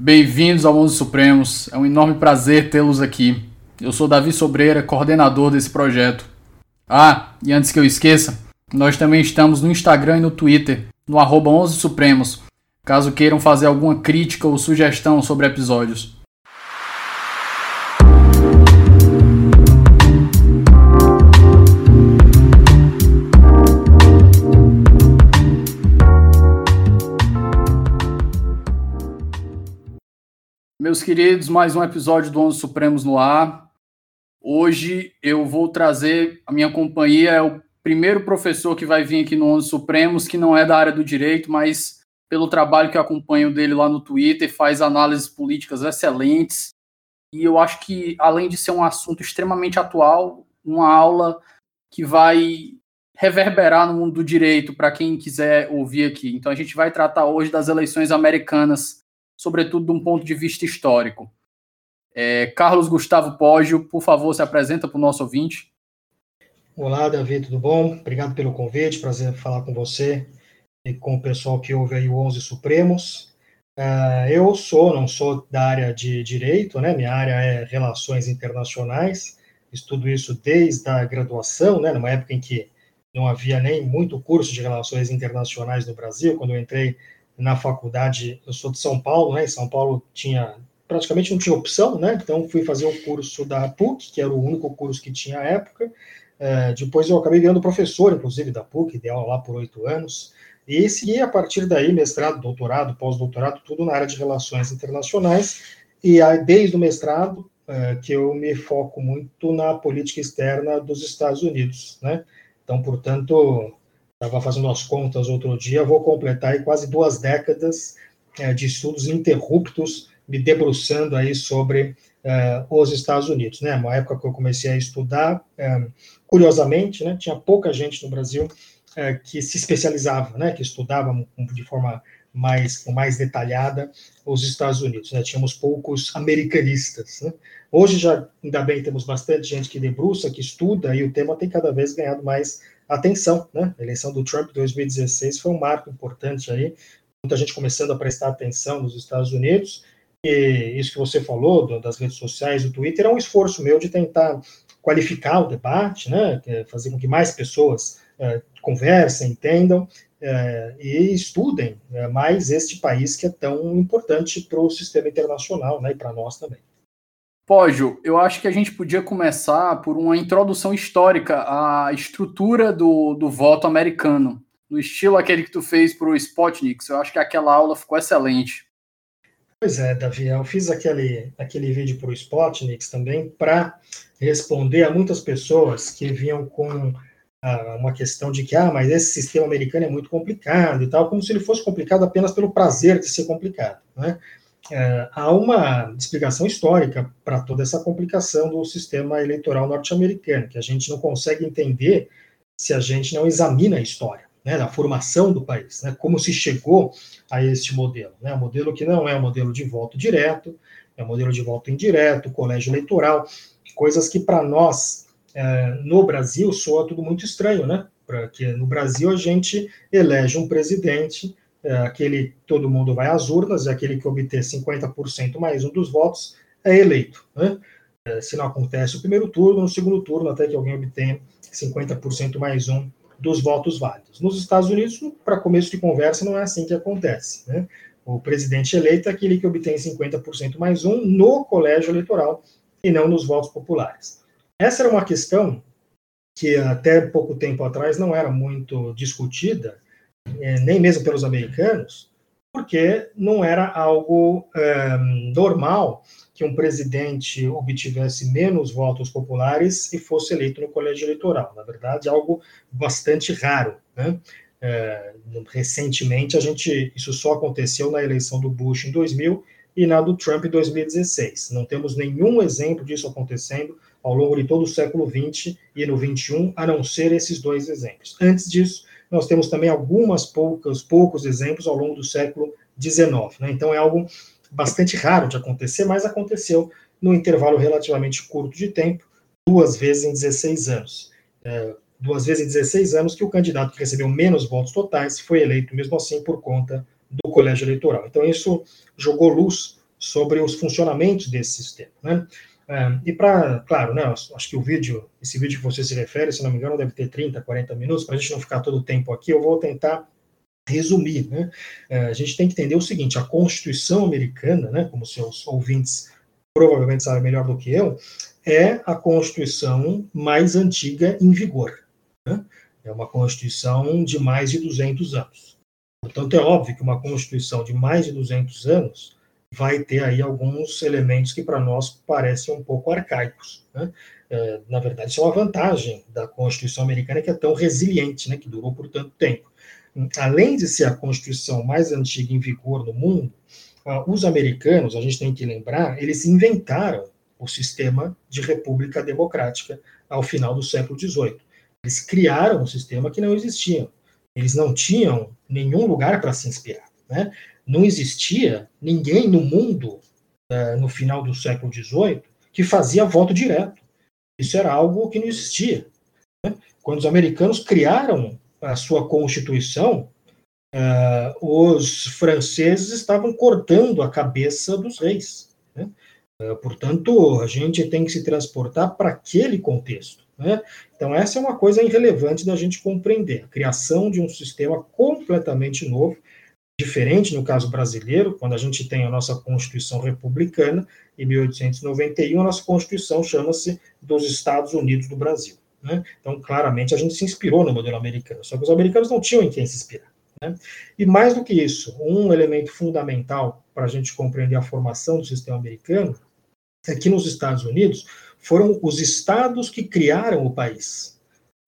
Bem-vindos ao Mundo Supremos. É um enorme prazer tê-los aqui. Eu sou Davi Sobreira, coordenador desse projeto. Ah, e antes que eu esqueça, nós também estamos no Instagram e no Twitter, no arroba 11 Supremos, caso queiram fazer alguma crítica ou sugestão sobre episódios. Meus queridos, mais um episódio do Onze Supremos no ar. Hoje eu vou trazer a minha companhia, é o primeiro professor que vai vir aqui no Onze Supremos, que não é da área do direito, mas pelo trabalho que eu acompanho dele lá no Twitter, faz análises políticas excelentes. E eu acho que, além de ser um assunto extremamente atual, uma aula que vai reverberar no mundo do direito para quem quiser ouvir aqui. Então a gente vai tratar hoje das eleições americanas sobretudo de um ponto de vista histórico. É, Carlos Gustavo Poggio, por favor, se apresenta para o nosso ouvinte. Olá, Davi, tudo bom? Obrigado pelo convite, prazer falar com você e com o pessoal que ouve aí o 11 Supremos. Uh, eu sou, não sou da área de direito, né? Minha área é relações internacionais. Estudo isso desde a graduação, né? Numa época em que não havia nem muito curso de relações internacionais no Brasil. Quando eu entrei na faculdade, eu sou de São Paulo, né? Em São Paulo tinha praticamente não tinha opção, né? Então fui fazer o curso da PUC, que era o único curso que tinha à época. É, depois eu acabei virando professor, inclusive, da PUC, dei aula lá por oito anos. E segui a partir daí mestrado, doutorado, pós-doutorado, tudo na área de relações internacionais. E aí, desde o mestrado, é, que eu me foco muito na política externa dos Estados Unidos, né? Então, portanto, estava fazendo as contas outro dia, vou completar aí quase duas décadas é, de estudos interruptos, me debruçando aí sobre é, os Estados Unidos, né? Uma época que eu comecei a estudar, é, curiosamente, né? Tinha pouca gente no Brasil é, que se especializava, né? Que estudava de forma mais, mais detalhada os Estados Unidos. Né? Tínhamos poucos americanistas. Né? Hoje já, ainda bem, temos bastante gente que debruça, que estuda, e o tema tem cada vez ganhado mais atenção, né? A eleição do Trump 2016 foi um marco importante aí, muita gente começando a prestar atenção nos Estados Unidos, e isso que você falou das redes sociais, do Twitter, é um esforço meu de tentar qualificar o debate, né? É fazer com que mais pessoas é, conversem, entendam é, e estudem é, mais este país que é tão importante para o sistema internacional, né? E para nós também. Pógio, eu acho que a gente podia começar por uma introdução histórica à estrutura do, do voto americano, no estilo aquele que tu fez para o Spotnik. Eu acho que aquela aula ficou excelente. Pois é, Davi, eu fiz aquele, aquele vídeo para o Spotnik também para responder a muitas pessoas que vinham com ah, uma questão de que, ah, mas esse sistema americano é muito complicado e tal, como se ele fosse complicado apenas pelo prazer de ser complicado, né? É, há uma explicação histórica para toda essa complicação do sistema eleitoral norte-americano, que a gente não consegue entender se a gente não examina a história, né, da formação do país, né, como se chegou a este modelo, né, um modelo que não é um modelo de voto direto, é um modelo de voto indireto, colégio eleitoral, coisas que para nós é, no Brasil soa tudo muito estranho, né, porque no Brasil a gente elege um presidente é, aquele todo mundo vai às urnas, e aquele que obter 50% mais um dos votos é eleito. Né? É, se não acontece o primeiro turno, no segundo turno, até que alguém obtenha 50% mais um dos votos válidos. Nos Estados Unidos, para começo de conversa, não é assim que acontece. Né? O presidente eleito é aquele que obtém 50% mais um no colégio eleitoral e não nos votos populares. Essa era uma questão que até pouco tempo atrás não era muito discutida, é, nem mesmo pelos americanos, porque não era algo é, normal que um presidente obtivesse menos votos populares e fosse eleito no colégio eleitoral. Na verdade, algo bastante raro. Né? É, recentemente, a gente isso só aconteceu na eleição do Bush em 2000 e na do Trump em 2016. Não temos nenhum exemplo disso acontecendo ao longo de todo o século XX e no XXI, a não ser esses dois exemplos. Antes disso, nós temos também algumas poucas, poucos exemplos ao longo do século XIX. Né? Então é algo bastante raro de acontecer, mas aconteceu no intervalo relativamente curto de tempo, duas vezes em 16 anos. É, duas vezes em 16 anos que o candidato que recebeu menos votos totais foi eleito mesmo assim por conta do colégio eleitoral. Então isso jogou luz sobre os funcionamentos desse sistema. Né? E para, claro, né, acho que o vídeo, esse vídeo que você se refere, se não me engano, deve ter 30, 40 minutos, para a gente não ficar todo o tempo aqui, eu vou tentar resumir. Né? É, a gente tem que entender o seguinte: a Constituição americana, né, como seus ouvintes provavelmente sabem melhor do que eu, é a Constituição mais antiga em vigor. Né? É uma Constituição de mais de 200 anos. Portanto, é óbvio que uma Constituição de mais de 200 anos vai ter aí alguns elementos que para nós parecem um pouco arcaicos. Né? É, na verdade, isso é uma vantagem da Constituição americana que é tão resiliente, né, que durou por tanto tempo. Além de ser a Constituição mais antiga em vigor no mundo, os americanos, a gente tem que lembrar, eles inventaram o sistema de república democrática ao final do século XVIII. Eles criaram um sistema que não existia. Eles não tinham nenhum lugar para se inspirar. Né? Não existia ninguém no mundo, uh, no final do século XVIII, que fazia voto direto. Isso era algo que não existia. Né? Quando os americanos criaram a sua constituição, uh, os franceses estavam cortando a cabeça dos reis. Né? Uh, portanto, a gente tem que se transportar para aquele contexto. Né? Então, essa é uma coisa irrelevante da gente compreender. A criação de um sistema completamente novo, diferente no caso brasileiro, quando a gente tem a nossa Constituição Republicana, em 1891, a nossa Constituição chama-se dos Estados Unidos do Brasil. Né? Então, claramente, a gente se inspirou no modelo americano, só que os americanos não tinham em quem se inspirar. Né? E mais do que isso, um elemento fundamental para a gente compreender a formação do sistema americano é que nos Estados Unidos foram os estados que criaram o país.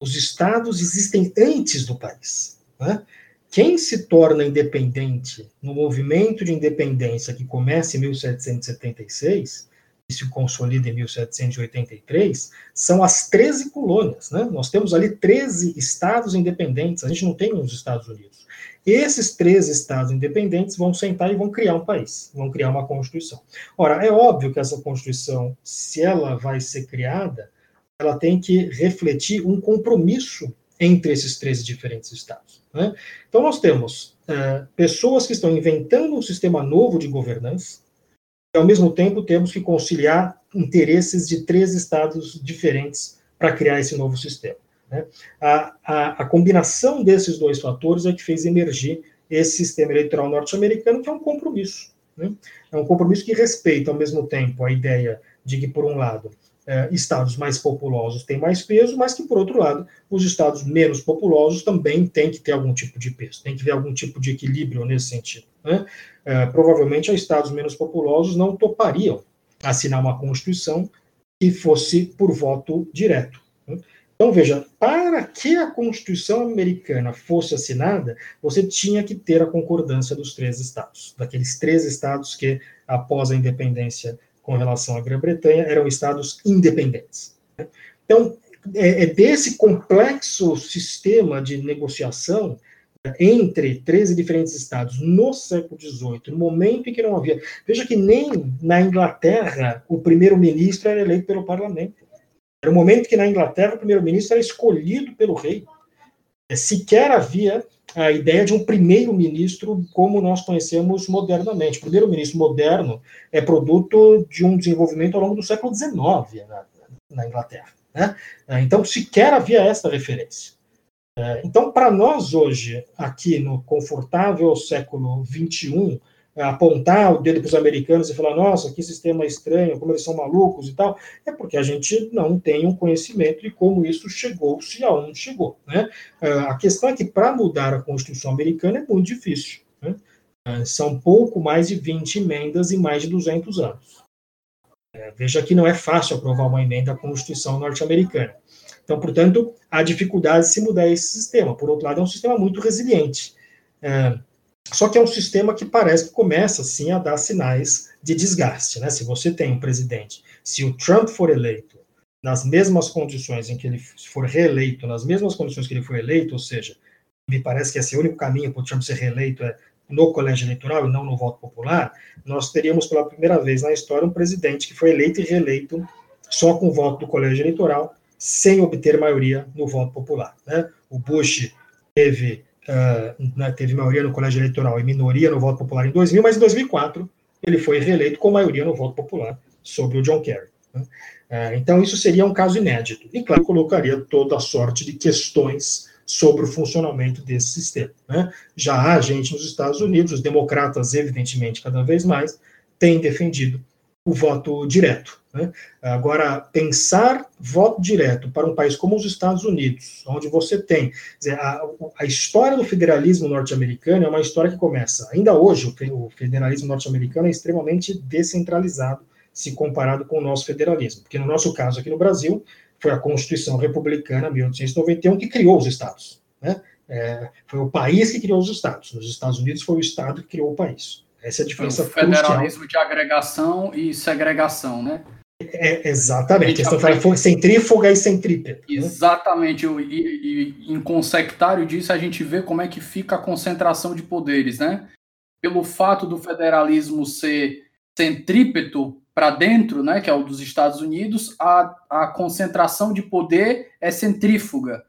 Os estados existem antes do país. Né? Quem se torna independente no movimento de independência que começa em 1776 e se consolida em 1783, são as 13 colônias. Né? Nós temos ali 13 estados independentes, a gente não tem uns Estados Unidos. Esses três estados independentes vão sentar e vão criar um país, vão criar uma constituição. Ora, é óbvio que essa constituição, se ela vai ser criada, ela tem que refletir um compromisso entre esses três diferentes estados. Né? Então, nós temos é, pessoas que estão inventando um sistema novo de governança, e, ao mesmo tempo, temos que conciliar interesses de três estados diferentes para criar esse novo sistema. Né? A, a, a, combinação desses dois fatores é que fez emergir esse sistema eleitoral norte-americano, que é um compromisso. Né? É um compromisso que respeita, ao mesmo tempo, a ideia de que, por um lado, é, estados mais populosos têm mais peso, mas que, por outro lado, os estados menos populosos também têm que ter algum tipo de peso, tem que ter algum tipo de equilíbrio nesse sentido. Né? É, provavelmente, os estados menos populosos não topariam assinar uma Constituição que fosse por voto direto. Né? Então, veja, para que a Constituição americana fosse assinada, você tinha que ter a concordância dos três estados, daqueles três estados que, após a independência com relação à Grã-Bretanha, eram estados independentes. Né? Então, é, é desse complexo sistema de negociação né, entre 13 diferentes estados no século XVIII, no momento em que não havia. Veja que nem na Inglaterra o primeiro-ministro era eleito pelo parlamento. Era o momento que na Inglaterra o primeiro-ministro era escolhido pelo rei. É, sequer havia a ideia de um primeiro-ministro como nós conhecemos modernamente. O primeiro-ministro moderno é produto de um desenvolvimento ao longo do século XIX na, na Inglaterra. Né? Então, sequer havia esta referência. É, então, para nós hoje, aqui no confortável século XXI, apontar o dedo para os americanos e falar, nossa, que sistema estranho, como eles são malucos e tal, é porque a gente não tem um conhecimento de como isso chegou, se aonde chegou. Né? Ah, a questão é que para mudar a Constituição americana é muito difícil. Né? Ah, são pouco mais de 20 emendas em mais de 200 anos. É, veja que não é fácil aprovar uma emenda à Constituição norte-americana. Então, portanto, há dificuldade de se mudar esse sistema. Por outro lado, é um sistema muito resiliente. É, só que é um sistema que parece que começa, sim, a dar sinais de desgaste. Né? Se você tem um presidente, se o Trump for eleito nas mesmas condições em que ele for reeleito, nas mesmas condições que ele foi eleito, ou seja, me parece que esse é o único caminho para o Trump ser reeleito é no colégio eleitoral e não no voto popular, nós teríamos pela primeira vez na história um presidente que foi eleito e reeleito só com o voto do colégio eleitoral, sem obter maioria no voto popular. Né? O Bush teve uh, né, teve maioria no colégio eleitoral e minoria no voto popular em 2000, mas em 2004 ele foi reeleito com maioria no voto popular sobre o John Kerry. Né? É, então, isso seria um caso inédito. E, claro, colocaria toda a sorte de questões sobre o funcionamento desse sistema. Né? Já há gente nos Estados Unidos, os democratas, evidentemente, cada vez mais, têm defendido o voto direto. Né? Agora, pensar voto direto para um país como os Estados Unidos, onde você tem. Dizer, a, a, história do federalismo norte-americano é uma história que começa. Ainda hoje, o, o federalismo norte-americano é extremamente descentralizado se comparado com o nosso federalismo. Porque no nosso caso, aqui no Brasil, foi a Constituição Republicana, 1891, que criou os estados. Né? É, foi o país que criou os estados. Nos Estados Unidos foi o estado que criou o país. Essa é a diferença. Foi o federalismo crucial. de agregação e segregação, né? É, exatamente. A questão centrífuga e centrípeta. Né? Exatamente. Né? E, e, em consectário disso, a gente vê como é que fica a concentração de poderes, né? Pelo fato do federalismo ser centrípeto para dentro, né, que é o dos Estados Unidos, a, a concentração de poder é centrífuga.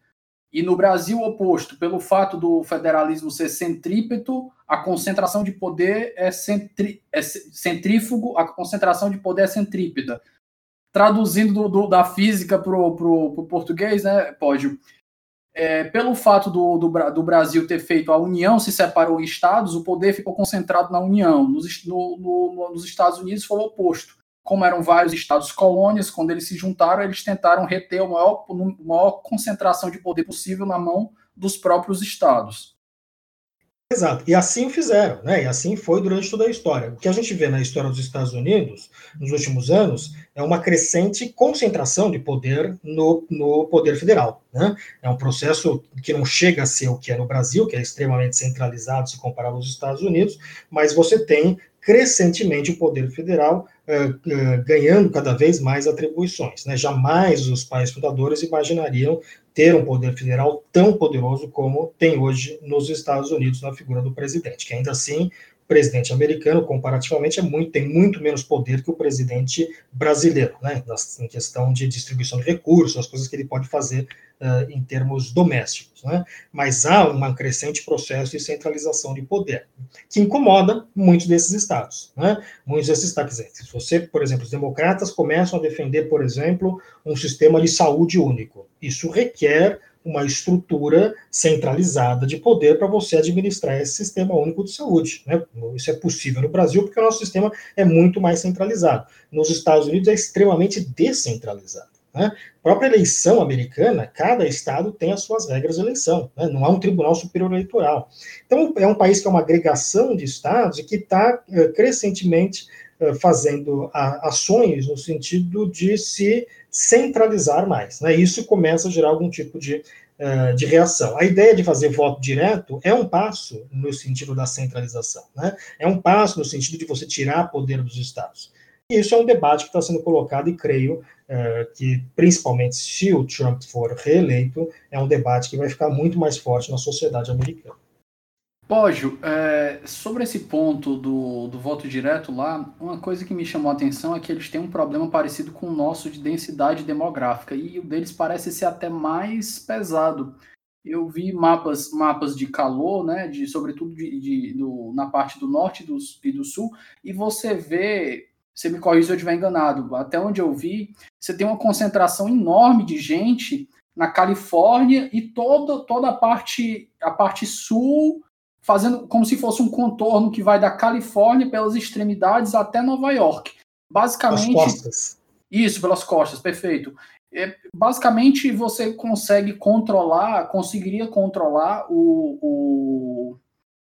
E no Brasil, oposto. Pelo fato do federalismo ser centrípeto, a concentração de poder é, centri, é centrífugo, a concentração de poder é centrípeta. Traduzindo do, do, da física para o português, né, pode. É, pelo fato do, do, do, Brasil ter feito a União, se separou em estados, o poder ficou concentrado na União. Nos, no, no, nos Estados Unidos foi o oposto como eram vários estados colônias, quando eles se juntaram, eles tentaram reter a maior, maior concentração de poder possível na mão dos próprios estados. Exato, e assim fizeram, né? E assim foi durante toda a história. O que a gente vê na história dos Estados Unidos nos últimos anos é uma crescente concentração de poder no, no poder federal. Né? É um processo que não chega a ser o que é no Brasil, que é extremamente centralizado se comparado aos Estados Unidos, mas você tem crescentemente o poder federal ganhando cada vez mais atribuições. Né? Jamais os pais fundadores imaginariam ter um poder federal tão poderoso como tem hoje nos Estados Unidos na figura do presidente, que ainda assim presidente americano, comparativamente, é muito, tem muito menos poder que o presidente brasileiro, né, em questão de distribuição de recursos, as coisas que ele pode fazer uh, em termos domésticos. Né? Mas há um crescente processo de centralização de poder, que incomoda muitos desses estados. Né? Muitos desses estados, se você, por exemplo, os democratas começam a defender, por exemplo, um sistema de saúde único, isso requer uma estrutura centralizada de poder para você administrar esse sistema único de saúde. Né? Isso é possível no Brasil porque o nosso sistema é muito mais centralizado. Nos Estados Unidos é extremamente descentralizado. Né? A própria eleição americana, cada estado tem as suas regras de eleição, né? não há um tribunal superior eleitoral. Então, é um país que é uma agregação de estados e que está uh, crescentemente uh, fazendo a, ações no sentido de se centralizar mais. Né? Isso começa a gerar algum tipo de, uh, de reação. A ideia de fazer voto direto é um passo no sentido da centralização, né? é um passo no sentido de você tirar poder dos estados. E isso é um debate que está sendo colocado e creio uh, que, principalmente se o Trump for reeleito, é um debate que vai ficar muito mais forte na sociedade americana. Pógio, é, sobre esse ponto do, do voto direto lá, uma coisa que me chamou a atenção é que eles têm um problema parecido com o nosso de densidade demográfica, e o deles parece ser até mais pesado. Eu vi mapas, mapas de calor, né, de, sobretudo de, de do, na parte do norte do, e do sul, e você vê, você me corrija se eu estiver enganado, até onde eu vi, você tem uma concentração enorme de gente na Califórnia e toda, toda a parte, a parte sul fazendo como se fosse um contorno que vai da Califórnia pelas extremidades até Nova York. Basicamente. Pelas costas. Isso, pelas costas, perfeito. É, basicamente, você consegue controlar, conseguiria controlar o, o,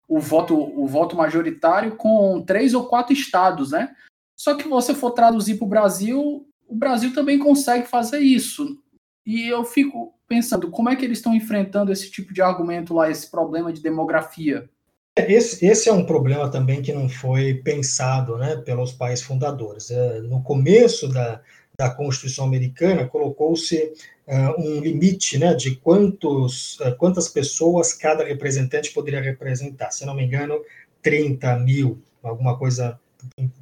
o, voto, o voto majoritário com três ou quatro estados, né? Só que você for traduzir para o Brasil, o Brasil também consegue fazer isso. E eu fico pensando, como é que eles estão enfrentando esse tipo de argumento lá, esse problema de demografia? É, esse, esse é um problema também que não foi pensado né, pelos pais fundadores. É, no começo da, da Constituição Americana, colocou-se uh, um limite né, de quantos, uh, quantas pessoas cada representante poderia representar. Se não me engano, 30 mil, alguma coisa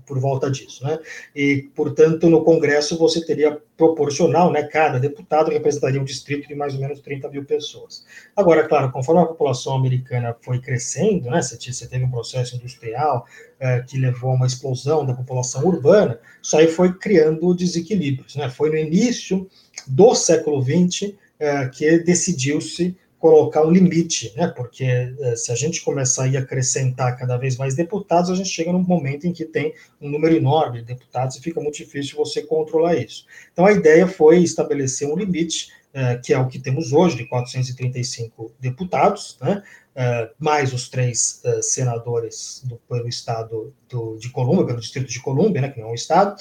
por volta disso, né? E, portanto, no Congresso você teria proporcional, né? Cada deputado representaria um distrito de mais ou menos 30 mil pessoas. Agora, claro, conforme a população americana foi crescendo, né? Você teve um processo industrial é, que levou a uma explosão da população urbana, isso aí foi criando desequilíbrios, né? Foi no início do século XX é, que decidiu-se colocar um limite, né? Porque eh, se a gente começar a acrescentar cada vez mais deputados, a gente chega num momento em que tem um número enorme de deputados e fica muito difícil você controlar isso. Então a ideia foi estabelecer um limite, eh, que é o que temos hoje, de 435 deputados, né? Eh, mais os três senadores do, pelo estado do, de Colômbia, pelo distrito de Colômbia, né? Que não é um estado.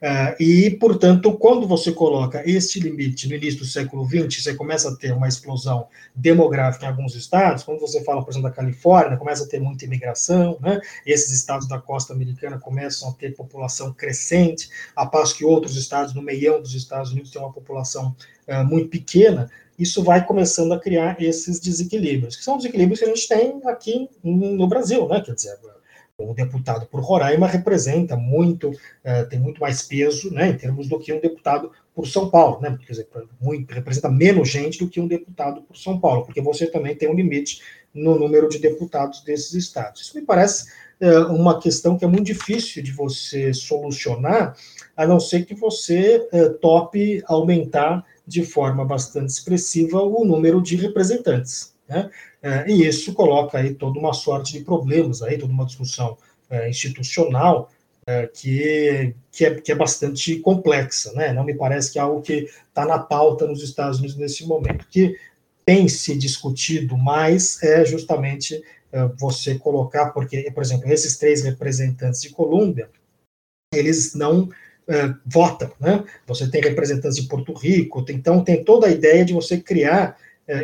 Uh, e, portanto, quando você coloca este limite no início do século XX, você começa a ter uma explosão demográfica em alguns estados. Quando você fala, por exemplo, da Califórnia, começa a ter muita imigração, né? esses estados da costa americana começam a ter população crescente, a passo que outros estados, no meião dos Estados Unidos, têm uma população uh, muito pequena. Isso vai começando a criar esses desequilíbrios, que são desequilíbrios que a gente tem aqui no Brasil, né? Quer dizer, um deputado por Roraima representa muito, uh, tem muito mais peso, né, em termos do que um deputado por São Paulo, né, quer dizer, muito, representa menos gente do que um deputado por São Paulo, porque você também tem um limite no número de deputados desses estados. Isso me parece uh, uma questão que é muito difícil de você solucionar, a não ser que você uh, tope aumentar de forma bastante expressiva o número de representantes. Né? É, e isso coloca aí toda uma sorte de problemas, aí, toda uma discussão é, institucional é, que, que, é, que é bastante complexa. Né? Não me parece que é algo que está na pauta nos Estados Unidos nesse momento. O que tem se discutido mais é justamente você colocar, porque, por exemplo, esses três representantes de Colômbia, eles não é, votam, né? Você tem representantes de Porto Rico, tem, então tem toda a ideia de você criar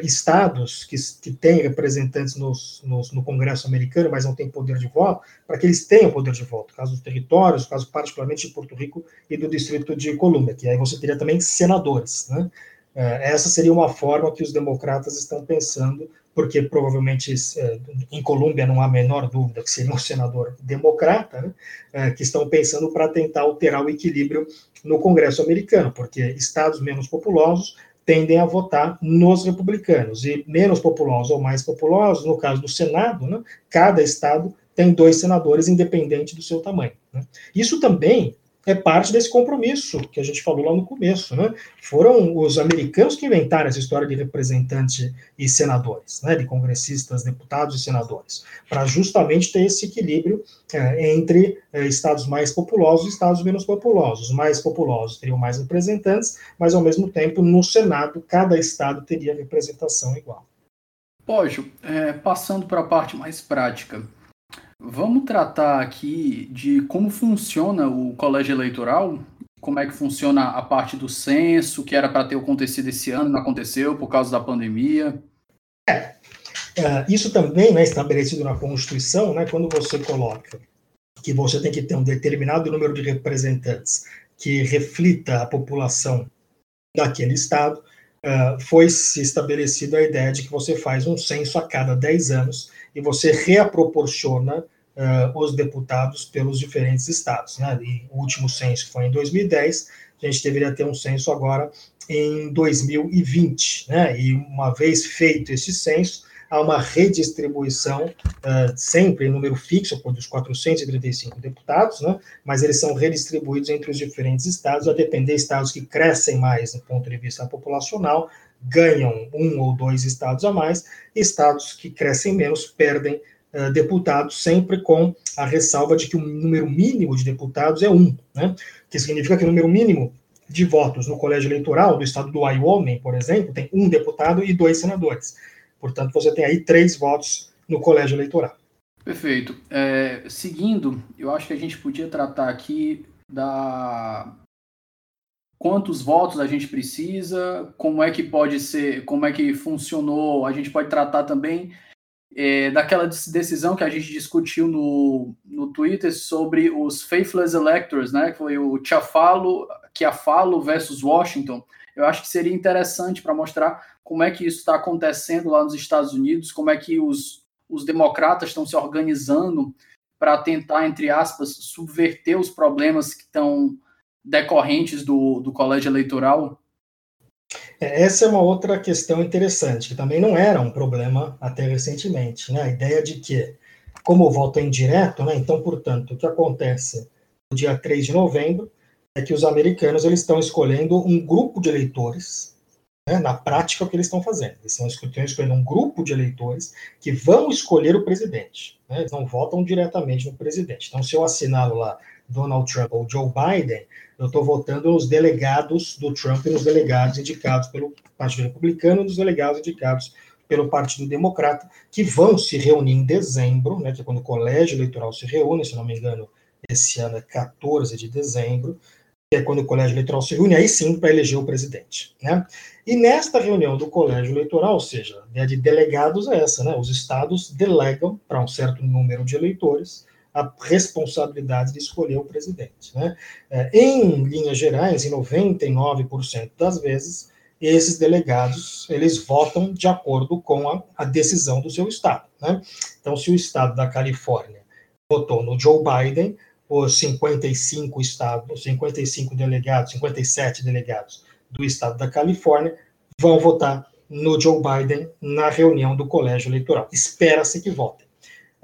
estados que, que têm representantes nos, nos, no Congresso americano, mas não têm poder de voto, para que eles tenham poder de voto, caso dos territórios, caso particularmente de Porto Rico e do Distrito de Colômbia, que aí você teria também senadores. Né? É, essa seria uma forma que os democratas estão pensando, porque provavelmente é, em Colômbia não há a menor dúvida que seria um senador democrata, né? é, que estão pensando para tentar alterar o equilíbrio no Congresso americano, porque estados menos populosos tendem a votar nos republicanos, e menos populosos ou mais populosos, no caso do Senado, né, cada estado tem dois senadores, independente do seu tamanho. Né. Isso também é parte desse compromisso que a gente falou lá no começo, né? Foram os americanos que inventaram essa história de representante e senadores, né? De congressistas, deputados e senadores, para justamente ter esse equilíbrio é, entre é, estados mais populosos e estados menos populosos. Os mais populosos teriam mais representantes, mas ao mesmo tempo no Senado cada estado teria representação igual. Pógio, é, passando para a parte mais prática, Vamos tratar aqui de como funciona o colégio eleitoral, como é que funciona a parte do censo, que era para ter acontecido esse ano, não aconteceu por causa da pandemia. É, é isso também é né, estabelecido na Constituição, né, quando você coloca que você tem que ter um determinado número de representantes que reflita a população daquele estado, uh, foi se estabelecida a ideia de que você faz um censo a cada 10 anos e você reaproporciona uh, os deputados pelos diferentes estados. Né? E o último censo foi em 2010, a gente deveria ter um censo agora em 2020. Né? E uma vez feito esse censo, há uma redistribuição, uh, sempre em número fixo, por dos 435 deputados, né? mas eles são redistribuídos entre os diferentes estados, a depender de estados que crescem mais do ponto de vista populacional, ganham um ou dois estados a mais, estados que crescem menos perdem uh, deputados, sempre com a ressalva de que o número mínimo de deputados é um, né? que significa que o número mínimo de votos no colégio eleitoral do estado do Wyoming, por exemplo, tem um deputado e dois senadores. Portanto, você tem aí três votos no colégio eleitoral. Perfeito. É, seguindo, eu acho que a gente podia tratar aqui da quantos votos a gente precisa, como é que pode ser, como é que funcionou. A gente pode tratar também é, daquela decisão que a gente discutiu no, no Twitter sobre os faithless electors, né? Que foi o Chafalo, Chiafalo versus Washington. Eu acho que seria interessante para mostrar como é que isso está acontecendo lá nos Estados Unidos, como é que os, os democratas estão se organizando para tentar, entre aspas, subverter os problemas que estão decorrentes do, do colégio eleitoral? É, essa é uma outra questão interessante, que também não era um problema até recentemente. Né? A ideia de que, como o voto é indireto, né, então, portanto, o que acontece no dia 3 de novembro é que os americanos eles estão escolhendo um grupo de eleitores, né, na prática, o que eles estão fazendo. Eles estão escolhendo um grupo de eleitores que vão escolher o presidente. Né, eles não votam diretamente no presidente. Então, se eu assinar lá Donald Trump ou Joe Biden, eu estou votando nos delegados do Trump e nos delegados indicados pelo Partido Republicano e nos delegados indicados pelo Partido Democrata, que vão se reunir em dezembro, né, que é quando o colégio eleitoral se reúne, se não me engano, esse ano é 14 de dezembro, que é quando o colégio eleitoral se reúne, aí sim, para eleger o presidente. Né? E nesta reunião do colégio eleitoral, ou seja, a de delegados é essa, né? os estados delegam para um certo número de eleitores a responsabilidade de escolher o presidente. Né? É, em linhas gerais, em 99% das vezes, esses delegados eles votam de acordo com a, a decisão do seu estado. Né? Então, se o estado da Califórnia votou no Joe Biden, os 55 estados, 55 delegados, 57 delegados do estado da Califórnia vão votar no Joe Biden na reunião do colégio eleitoral. Espera-se que votem.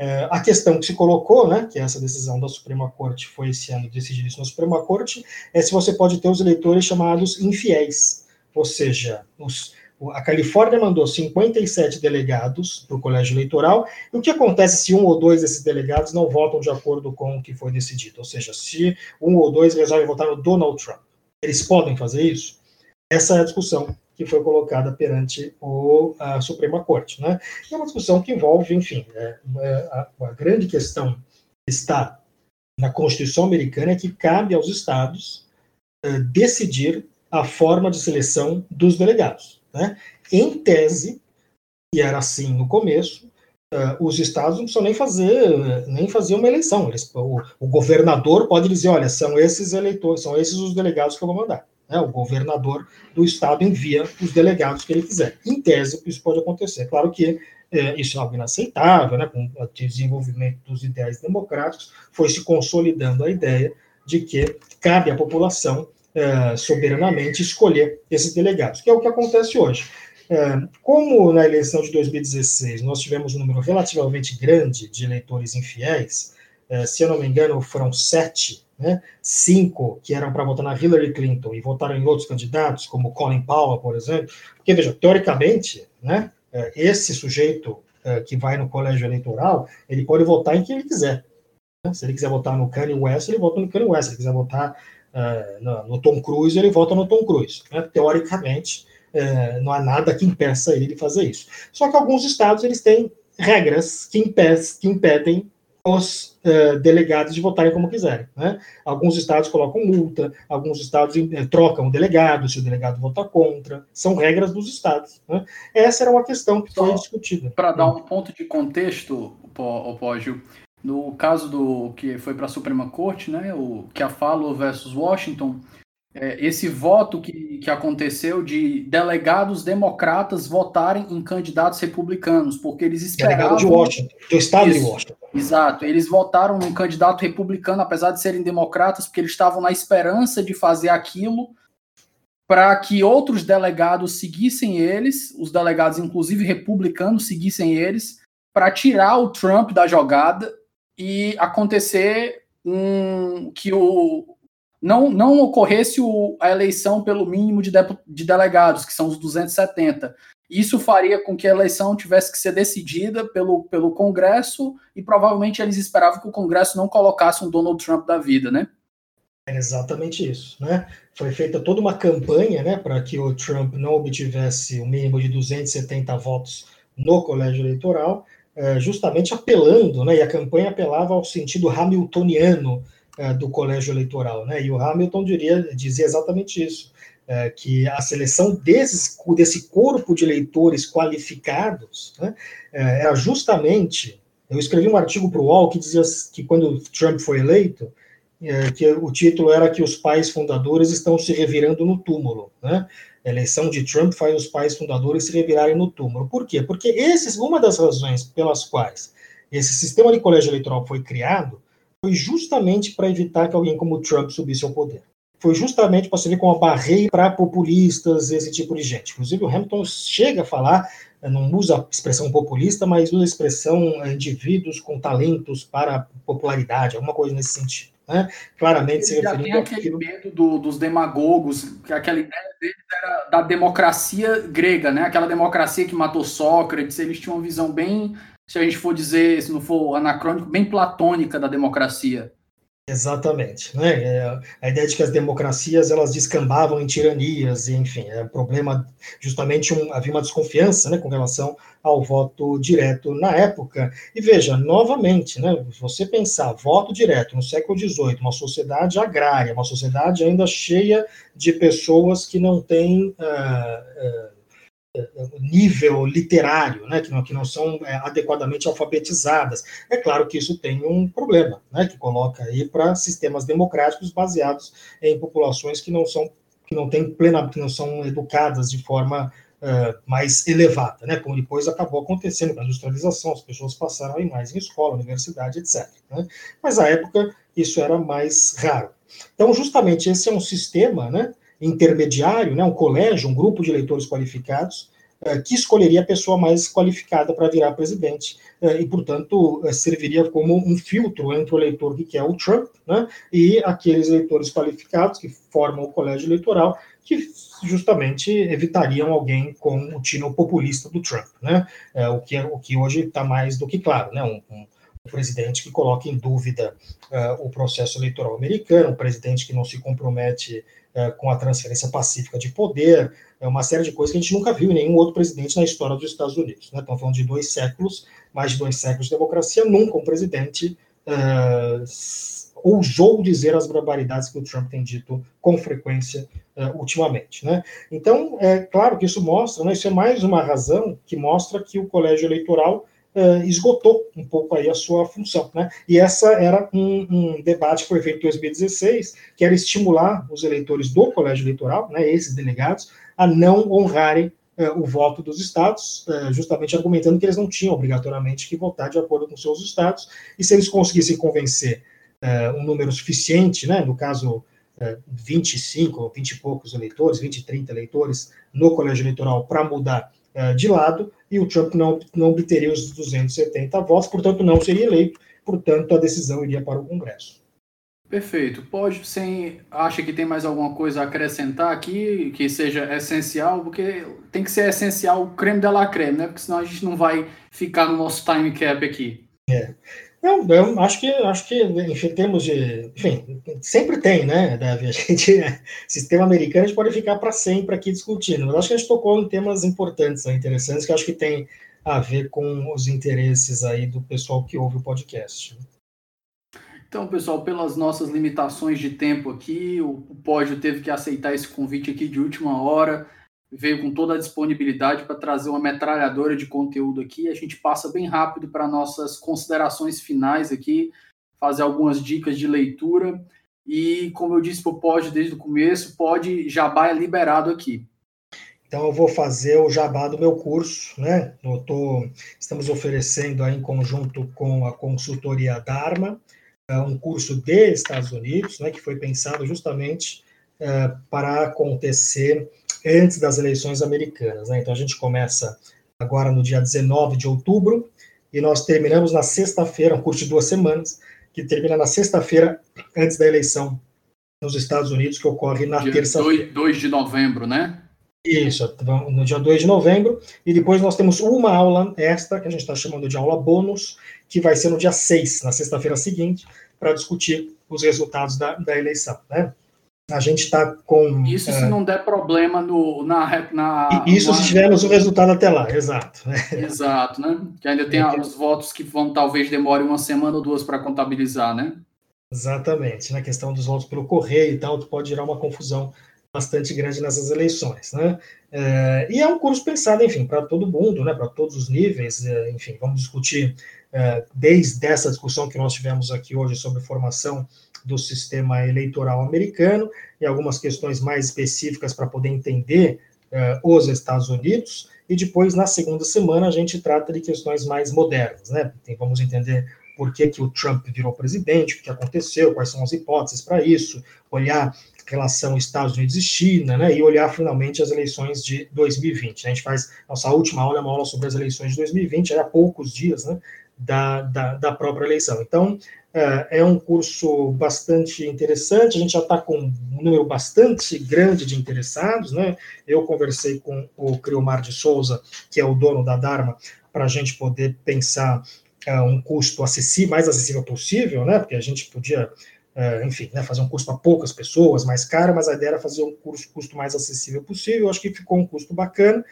É, a questão que se colocou, né, que essa decisão da Suprema Corte foi esse ano decidir isso na Suprema Corte, é se você pode ter os eleitores chamados infiéis, ou seja, os, a Califórnia mandou 57 delegados para o colégio eleitoral, e o que acontece se um ou dois desses delegados não votam de acordo com o que foi decidido? Ou seja, se um ou dois resolvem votar no Donald Trump, eles podem fazer isso? Essa é a discussão que foi colocada perante o, a Suprema Corte. Né? É uma discussão que envolve, enfim, é, é, a, a grande questão está na Constituição americana é que cabe aos estados é, decidir a forma de seleção dos delegados. Né? Em tese, e era assim no começo, uh, os estados não precisam nem fazer nem fazer uma eleição. Eles, o, o, governador pode dizer, olha, são esses eleitores, são esses os delegados que eu vou mandar. Né? O governador do estado envia os delegados que ele quiser. Em tese, isso pode acontecer. Claro que é, isso é algo inaceitável, né? com o desenvolvimento dos ideais democráticos, foi se consolidando a ideia de que cabe à população é, soberanamente escolher esses delegados, que é o que acontece hoje. É, como na eleição de 2016 nós tivemos um número relativamente grande de eleitores infiéis, é, se eu não me engano, foram sete, né, cinco que eram para votar na Hillary Clinton e votaram em outros candidatos, como Colin Powell, por exemplo, porque, veja, teoricamente, né, é, esse sujeito é, que vai no colégio eleitoral, ele pode votar em quem ele quiser. Né? Se ele quiser votar no Kanye West, ele vota no Kanye West. Se ele quiser votar uh, no, no, Tom Cruise, ele vota no Tom Cruise. Né? Teoricamente, uh, não há nada que impeça ele de fazer isso. Só que alguns estados eles têm regras que, que impedem os uh, delegados de votarem como quiserem. Né? Alguns estados colocam multa, alguns estados uh, trocam o delegado, se o delegado votar contra. São regras dos estados. Né? Essa era uma questão que foi discutida. Para dar um ponto de contexto, Pógio, no caso do que foi para a Suprema Corte, né, o Chiafalo versus Washington, é, esse voto que, que aconteceu de delegados democratas votarem em candidatos republicanos, porque eles esperavam... Delegado de Washington, do estado isso, de Washington. Exato, eles votaram num candidato republicano, apesar de serem democratas, porque eles estavam na esperança de fazer aquilo para que outros delegados seguissem eles, os delegados, inclusive republicanos, seguissem eles, para tirar o Trump da jogada e acontecer um, que o, não, não ocorresse o, a eleição pelo mínimo de, de, de delegados, que são os 270. Isso faria com que a eleição tivesse que ser decidida pelo, pelo Congresso e provavelmente eles esperavam que o Congresso não colocasse um Donald Trump da vida, né? É exatamente isso, né? Foi feita toda uma campanha, né, para que o Trump não obtivesse o mínimo de 270 votos no colégio eleitoral, é, justamente apelando, né, e a campanha apelava ao sentido hamiltoniano é, do colégio eleitoral, né, e o Hamilton diria, dizia exatamente isso, é, que a seleção desses, desse corpo de eleitores qualificados né, era justamente, eu escrevi um artigo para o UOL que dizia que quando Trump foi eleito, que o título era que os pais fundadores estão se revirando no túmulo, né, a eleição de Trump faz os pais fundadores se revirarem no túmulo. Por quê? Porque esses, uma das razões pelas quais esse sistema de colégio eleitoral foi criado foi justamente para evitar que alguém como Trump subisse ao poder. Foi justamente para servir como uma barreira para populistas, esse tipo de gente. Inclusive, o Hamilton chega a falar, não usa a expressão populista, mas usa a expressão indivíduos com talentos para popularidade, alguma coisa nesse sentido. Né? Claramente se referindo já tem aquele àquilo... medo do, dos demagogos, que aquela ideia deles era da democracia grega, né? Aquela democracia que matou Sócrates, eles tinham uma visão bem, se a gente for dizer, se não for anacrônico, bem platônica da democracia. Exatamente, né? É, a ideia de que as democracias elas descambavam em tiranias, e, enfim, é um problema justamente um, havia uma desconfiança, né, com relação ao voto direto na época. E veja, novamente, né, você pensar voto direto no século XVIII, uma sociedade agrária, uma sociedade ainda cheia de pessoas que não têm uh, uh, nível literário, né, que, não, que não são é, adequadamente alfabetizadas. É claro que isso tem um problema, né, que coloca aí para sistemas democráticos baseados em populações que não são que não têm plena, que não são educadas de forma uh, mais elevada, né, como depois acabou acontecendo com a industrialização, as pessoas passaram a ir mais em escola, universidade, etc. Né? Mas à época isso era mais raro. Então, justamente esse é um sistema, né, intermediário, né, um colégio, um grupo de eleitores qualificados, eh, que escolheria a pessoa mais qualificada para virar presidente, eh, e, portanto, eh, serviria como um filtro entre o eleitor que quer o Trump né, e aqueles eleitores qualificados que formam o colégio eleitoral, que justamente evitariam alguém com o tino populista do Trump, né, o, que, o que hoje está mais do que claro, né, um, um presidente que coloca em dúvida uh, o processo eleitoral americano, um presidente que não se compromete é, com a transferência pacífica de poder, é uma série de coisas que a gente nunca viu em nenhum outro presidente na história dos Estados Unidos. Né? Estamos falando de dois séculos, mais de dois séculos de democracia, nunca um presidente uh, ousou dizer as barbaridades que o Trump tem dito com frequência uh, ultimamente. Né? Então, é claro que isso mostra, né, isso é mais uma razão que mostra que o colégio eleitoral uh, esgotou um pouco aí a sua função, né? E essa era um, um, debate que foi feito em 2016, que era estimular os eleitores do colégio eleitoral, né, esses delegados, a não honrarem uh, o voto dos estados, uh, justamente argumentando que eles não tinham obrigatoriamente que votar de acordo com seus estados, e se eles conseguissem convencer um número suficiente, né, no caso 25 ou 20 e poucos eleitores, 20, 30 eleitores no colégio eleitoral para mudar de lado, e o Trump não, não obteria os 270 votos, portanto, não seria eleito, portanto, a decisão iria para o Congresso. Perfeito. Pode, sem acha que tem mais alguma coisa a acrescentar aqui que seja essencial, porque tem que ser essencial o creme de la creme, né? Porque senão a gente não vai ficar no nosso time cap aqui. É. Não, eu acho que, acho que em termos de. Enfim, sempre tem, né, Davi? A gente, né, sistema americano, a gente pode ficar para sempre aqui discutindo, mas acho que a gente tocou em temas importantes, né, interessantes, que acho que tem a ver com os interesses aí do pessoal que ouve o podcast. Então, pessoal, pelas nossas limitações de tempo aqui, o Pódio teve que aceitar esse convite aqui de última hora veio com toda a disponibilidade para trazer uma metralhadora de conteúdo aqui. A gente passa bem rápido para nossas considerações finais aqui, fazer algumas dicas de leitura. E, como eu disse para o Pod desde o começo, pode jabá é liberado aqui. Então, eu vou fazer o jabá do meu curso, né? Tô, estamos oferecendo aí em conjunto com a consultoria Dharma, é um curso de Estados Unidos, né, que foi pensado justamente é, para acontecer antes das eleições americanas. Né? Então a gente começa agora no dia 19 de outubro e nós terminamos na sexta-feira, um curso de duas semanas, que termina na sexta-feira antes da eleição nos Estados Unidos, que ocorre na terça-feira. 2 de novembro, né? Isso, no dia 2 de novembro, e depois nós temos uma aula extra, que a gente está chamando de aula bônus, que vai ser no dia 6, na sexta-feira seguinte, para discutir os resultados da, da eleição. Né? A gente está com. Isso se é, não der problema no, na. na isso se tivermos o resultado até lá, exato. Exato, né? Que ainda tem é, os votos que vão talvez demore uma semana ou duas para contabilizar, né? Exatamente. Na questão dos votos pelo correio e tal, pode gerar uma confusão bastante grande nessas eleições, né? É, e é um curso pensado, enfim, para todo mundo, né? Para todos os níveis, é, enfim, vamos discutir é, desde essa discussão que nós tivemos aqui hoje sobre formação do sistema eleitoral americano e algumas questões mais específicas para poder entender os Estados Unidos, e depois, na segunda semana, a gente trata de questões mais modernas, né? Então, vamos entender por que, que o Trump virou presidente, o que aconteceu, quais são as hipóteses para isso, olhar relação Estados Unidos e China, né, e olhar finalmente as eleições de 2020. A gente faz nossa última aula, é uma aula sobre as eleições de 2020, há poucos dias, né, da, da, da própria eleição. Então, é, é um curso bastante interessante, a gente já está com um número bastante grande de interessados, né? Eu conversei com o Criomar de Souza, que é o dono da Dharma, para a gente poder pensar uh, um custo acessível, mais acessível possível, né? Porque a gente podia, uh, enfim, né, fazer um custo para poucas pessoas, mais caro, mas a ideia era fazer um curso, custo mais acessível possível. Eu acho que ficou um custo bacana.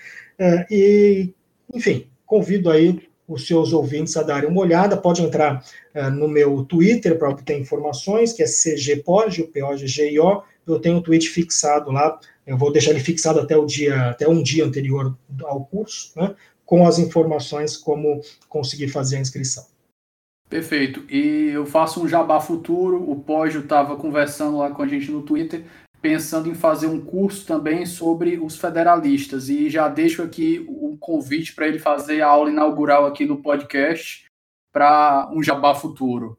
E, enfim, convido aí os seus ouvintes a darem uma olhada. Pode entrar uh, no meu Twitter para obter informações, que é CGPOG, o P-O-G-G-I-O. Eu tenho um tweet fixado lá, eu vou deixar ele fixado até o dia, até um dia anterior ao curso, né, com as informações como conseguir fazer a inscrição. Perfeito. E eu faço um jabá futuro. O Pógio estava conversando lá com a gente no Twitter pensando em fazer um curso também sobre os federalistas. E já deixo aqui o convite para ele fazer a aula inaugural aqui no podcast para um jabá futuro.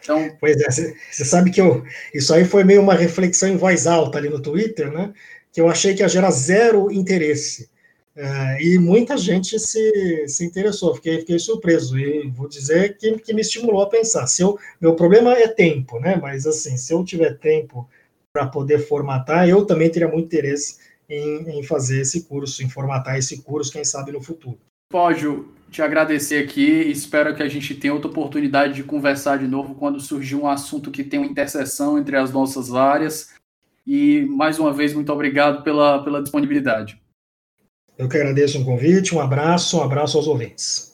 Então... Pois é, você sabe que eu, isso aí foi meio uma reflexão em voz alta ali no Twitter, né? Que eu achei que ia gerar zero interesse. É, e muita gente se, se interessou, fiquei, fiquei surpreso. E vou dizer que, que me estimulou a pensar. Se eu, meu problema é tempo, né? Mas assim, se eu tiver tempo para poder formatar, eu também teria muito interesse em, em, fazer esse curso, em formatar esse curso, quem sabe no futuro. Pódio, te agradecer aqui, espero que a gente tenha outra oportunidade de conversar de novo quando surgir um assunto que tem uma interseção entre as nossas áreas. E mais uma vez, muito obrigado pela, pela disponibilidade. Eu que agradeço o convite, um abraço, um abraço aos ouvintes.